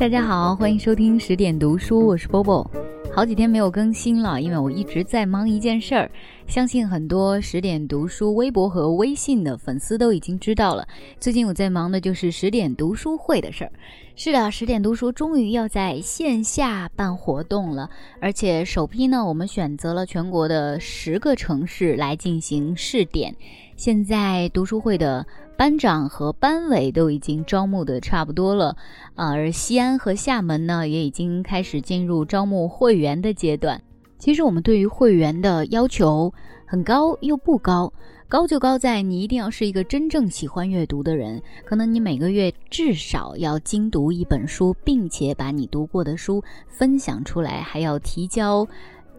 大家好，欢迎收听十点读书，我是波波。好几天没有更新了，因为我一直在忙一件事儿。相信很多十点读书微博和微信的粉丝都已经知道了。最近我在忙的就是十点读书会的事儿。是的，十点读书终于要在线下办活动了，而且首批呢，我们选择了全国的十个城市来进行试点。现在读书会的班长和班委都已经招募的差不多了，而西安和厦门呢，也已经开始进入招募会员的阶段。其实我们对于会员的要求很高又不高，高就高在你一定要是一个真正喜欢阅读的人，可能你每个月至少要精读一本书，并且把你读过的书分享出来，还要提交。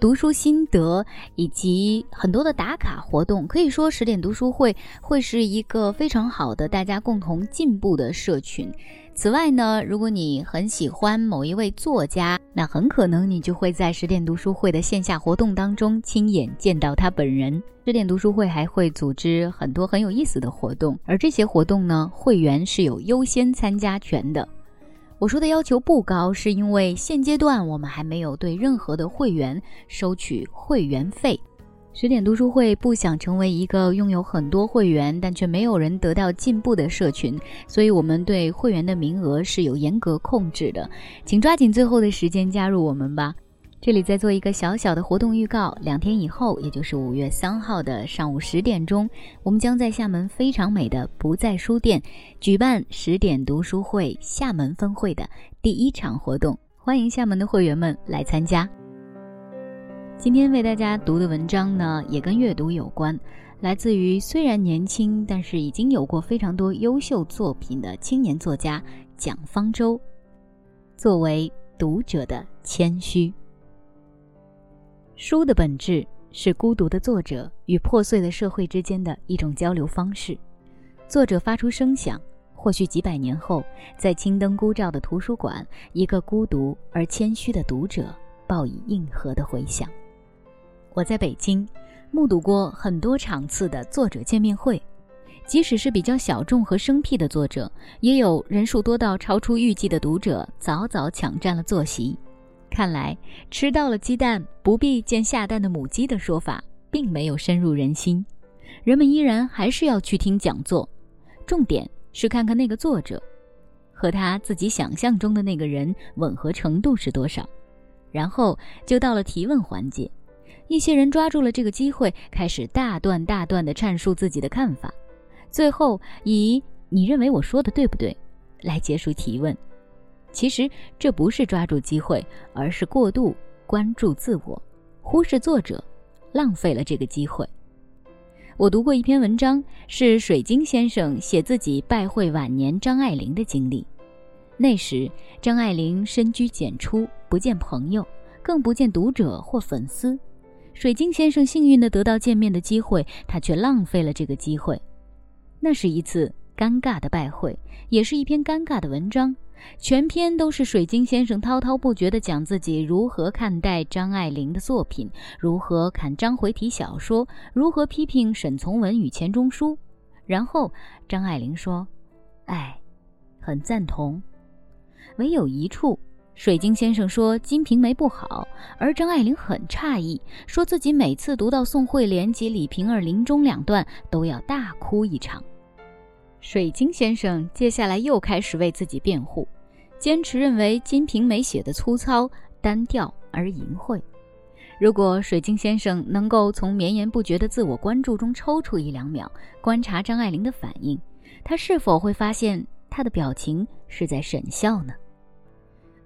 读书心得以及很多的打卡活动，可以说十点读书会会是一个非常好的大家共同进步的社群。此外呢，如果你很喜欢某一位作家，那很可能你就会在十点读书会的线下活动当中亲眼见到他本人。十点读书会还会组织很多很有意思的活动，而这些活动呢，会员是有优先参加权的。我说的要求不高，是因为现阶段我们还没有对任何的会员收取会员费。十点读书会不想成为一个拥有很多会员但却没有人得到进步的社群，所以我们对会员的名额是有严格控制的，请抓紧最后的时间加入我们吧。这里再做一个小小的活动预告：两天以后，也就是五月三号的上午十点钟，我们将在厦门非常美的不在书店举办十点读书会厦门分会的第一场活动，欢迎厦门的会员们来参加。今天为大家读的文章呢，也跟阅读有关，来自于虽然年轻，但是已经有过非常多优秀作品的青年作家蒋方舟。作为读者的谦虚。书的本质是孤独的作者与破碎的社会之间的一种交流方式。作者发出声响，或许几百年后，在青灯孤照的图书馆，一个孤独而谦虚的读者报以应和的回响。我在北京目睹过很多场次的作者见面会，即使是比较小众和生僻的作者，也有人数多到超出预计的读者早早抢占了坐席。看来吃到了鸡蛋不必见下蛋的母鸡的说法，并没有深入人心。人们依然还是要去听讲座，重点是看看那个作者和他自己想象中的那个人吻合程度是多少。然后就到了提问环节，一些人抓住了这个机会，开始大段大段地阐述自己的看法，最后以“你认为我说的对不对”来结束提问。其实这不是抓住机会，而是过度关注自我，忽视作者，浪费了这个机会。我读过一篇文章，是水晶先生写自己拜会晚年张爱玲的经历。那时张爱玲深居简出，不见朋友，更不见读者或粉丝。水晶先生幸运地得到见面的机会，他却浪费了这个机会。那是一次尴尬的拜会，也是一篇尴尬的文章。全篇都是水晶先生滔滔不绝地讲自己如何看待张爱玲的作品，如何看章回体小说，如何批评沈从文与钱钟书。然后张爱玲说：“哎，很赞同。”唯有一处，水晶先生说《金瓶梅》不好，而张爱玲很诧异，说自己每次读到宋惠莲及李瓶儿临终两段，都要大哭一场。水晶先生接下来又开始为自己辩护，坚持认为《金瓶梅》写的粗糙、单调而淫秽。如果水晶先生能够从绵延不绝的自我关注中抽出一两秒，观察张爱玲的反应，他是否会发现她的表情是在沈笑呢？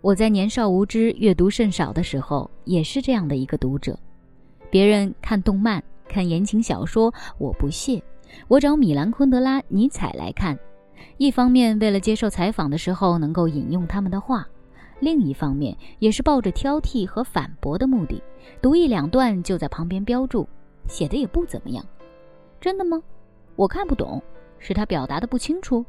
我在年少无知、阅读甚少的时候，也是这样的一个读者。别人看动漫、看言情小说，我不屑。我找米兰昆德拉、尼采来看，一方面为了接受采访的时候能够引用他们的话，另一方面也是抱着挑剔和反驳的目的，读一两段就在旁边标注，写的也不怎么样。真的吗？我看不懂，是他表达的不清楚。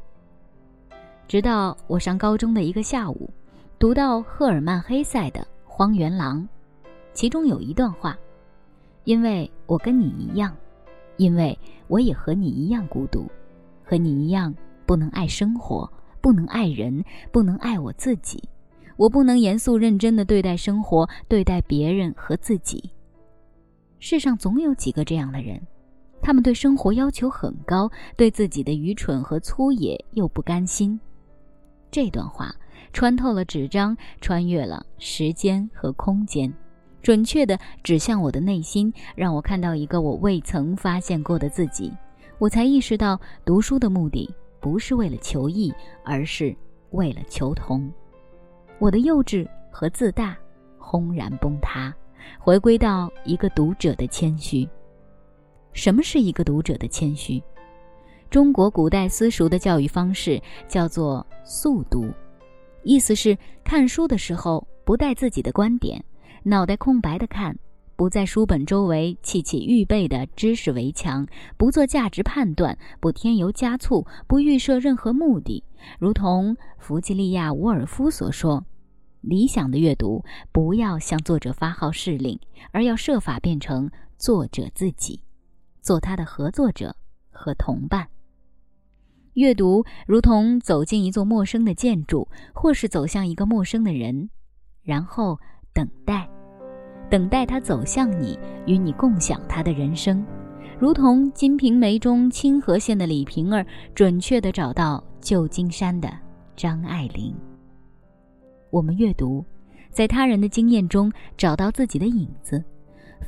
直到我上高中的一个下午，读到赫尔曼·黑塞的《荒原狼》，其中有一段话：“因为我跟你一样。”因为我也和你一样孤独，和你一样不能爱生活，不能爱人，不能爱我自己。我不能严肃认真的对待生活，对待别人和自己。世上总有几个这样的人，他们对生活要求很高，对自己的愚蠢和粗野又不甘心。这段话穿透了纸张，穿越了时间和空间，准确地指向我的内心，让我看到一个我未曾发现过的自己。我才意识到，读书的目的不是为了求异，而是为了求同。我的幼稚和自大轰然崩塌，回归到一个读者的谦虚。什么是一个读者的谦虚？中国古代私塾的教育方式叫做速读，意思是看书的时候不带自己的观点，脑袋空白的看，不在书本周围砌起预备的知识围墙，不做价值判断，不添油加醋，不预设任何目的。如同弗吉利亚·伍尔夫所说：“理想的阅读不要向作者发号施令，而要设法变成作者自己，做他的合作者和同伴。”阅读如同走进一座陌生的建筑，或是走向一个陌生的人，然后等待，等待他走向你，与你共享他的人生。如同《金瓶梅》中清河县的李瓶儿，准确地找到旧金山的张爱玲。我们阅读，在他人的经验中找到自己的影子，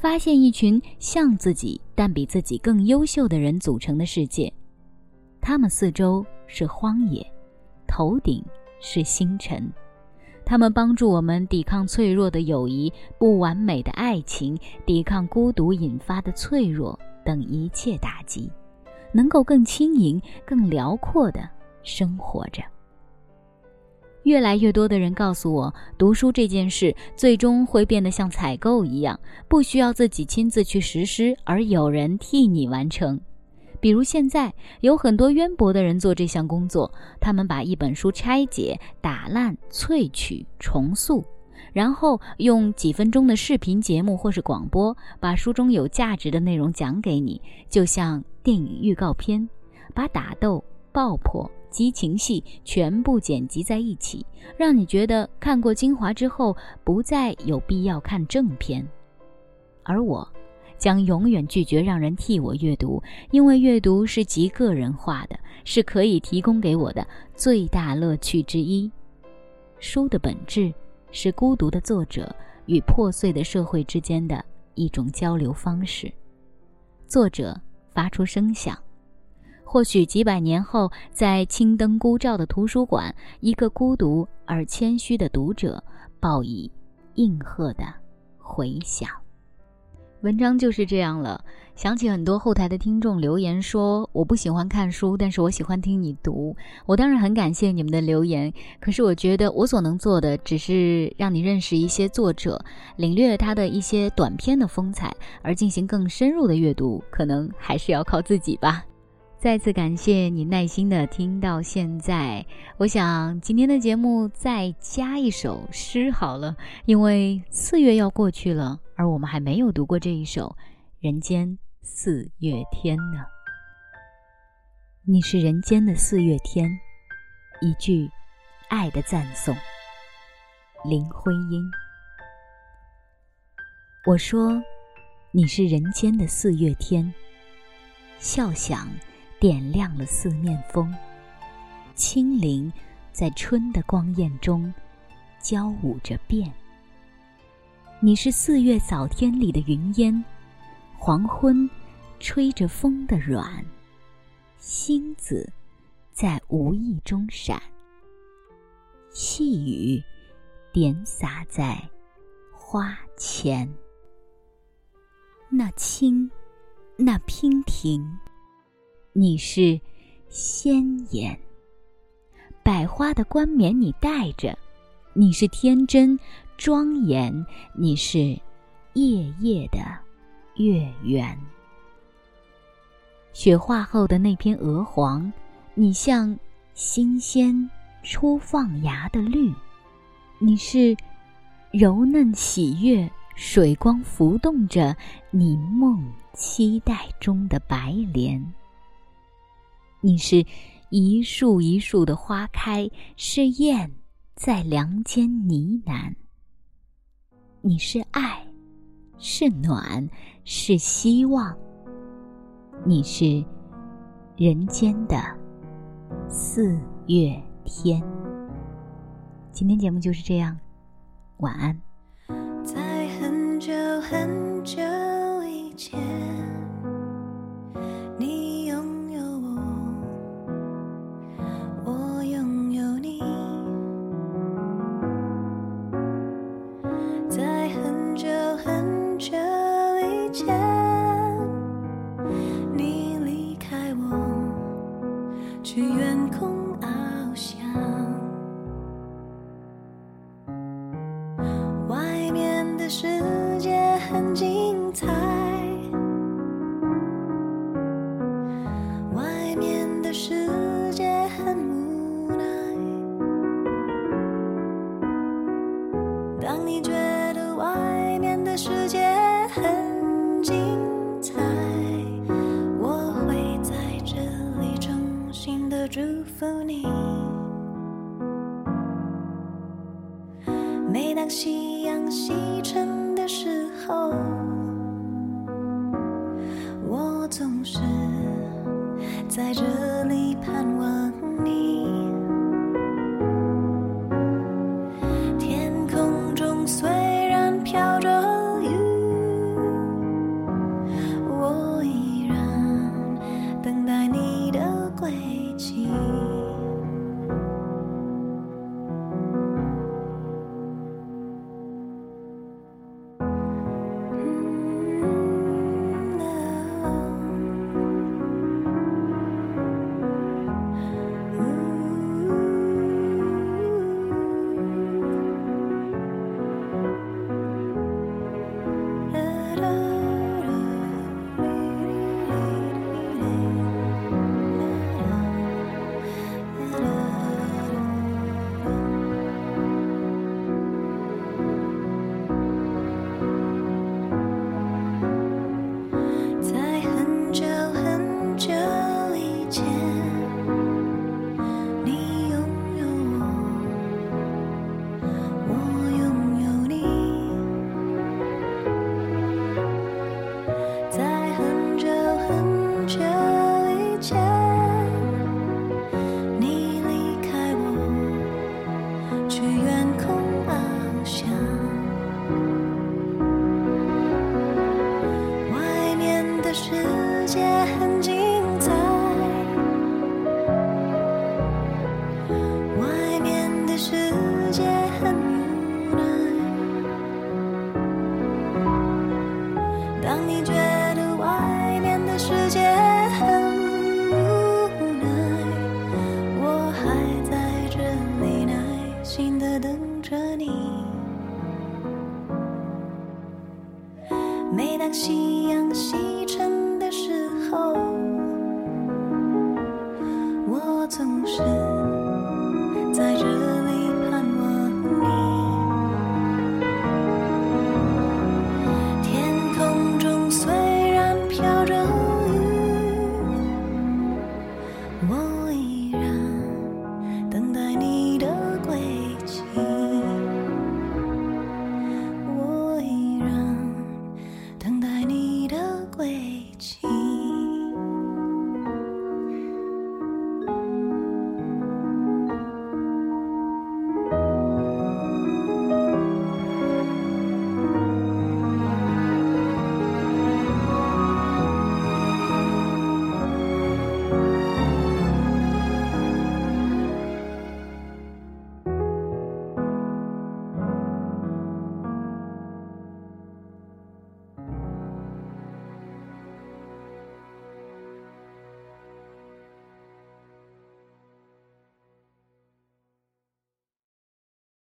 发现一群像自己但比自己更优秀的人组成的世界。他们四周是荒野，头顶是星辰。他们帮助我们抵抗脆弱的友谊、不完美的爱情、抵抗孤独引发的脆弱等一切打击，能够更轻盈、更辽阔地生活着。越来越多的人告诉我，读书这件事最终会变得像采购一样，不需要自己亲自去实施，而有人替你完成。比如现在有很多渊博的人做这项工作，他们把一本书拆解、打烂、萃取、重塑，然后用几分钟的视频节目或是广播，把书中有价值的内容讲给你，就像电影预告片，把打斗、爆破、激情戏全部剪辑在一起，让你觉得看过精华之后，不再有必要看正片。而我。将永远拒绝让人替我阅读，因为阅读是极个人化的，是可以提供给我的最大乐趣之一。书的本质是孤独的作者与破碎的社会之间的一种交流方式。作者发出声响，或许几百年后，在青灯孤照的图书馆，一个孤独而谦虚的读者报以应和的回响。文章就是这样了。想起很多后台的听众留言说：“我不喜欢看书，但是我喜欢听你读。”我当然很感谢你们的留言，可是我觉得我所能做的只是让你认识一些作者，领略他的一些短篇的风采，而进行更深入的阅读，可能还是要靠自己吧。再次感谢你耐心的听到现在。我想今天的节目再加一首诗好了，因为四月要过去了，而我们还没有读过这一首《人间四月天》呢。你是人间的四月天，一句爱的赞颂。林徽因。我说，你是人间的四月天，笑响。点亮了四面风，清灵在春的光艳中交舞着变。你是四月早天里的云烟，黄昏吹着风的软，星子在无意中闪，细雨点洒在花前，那清，那娉婷。你是鲜艳，百花的冠冕你戴着；你是天真庄严，你是夜夜的月圆。雪化后的那片鹅黄，你像新鲜初放芽的绿；你是柔嫩喜悦，水光浮动着你梦期待中的白莲。你是一树一树的花开是燕在梁间呢喃。你是爱是暖是希望。你是人间的四月天。今天节目就是这样晚安。在很久很久以前哦，我总是在这里盼望。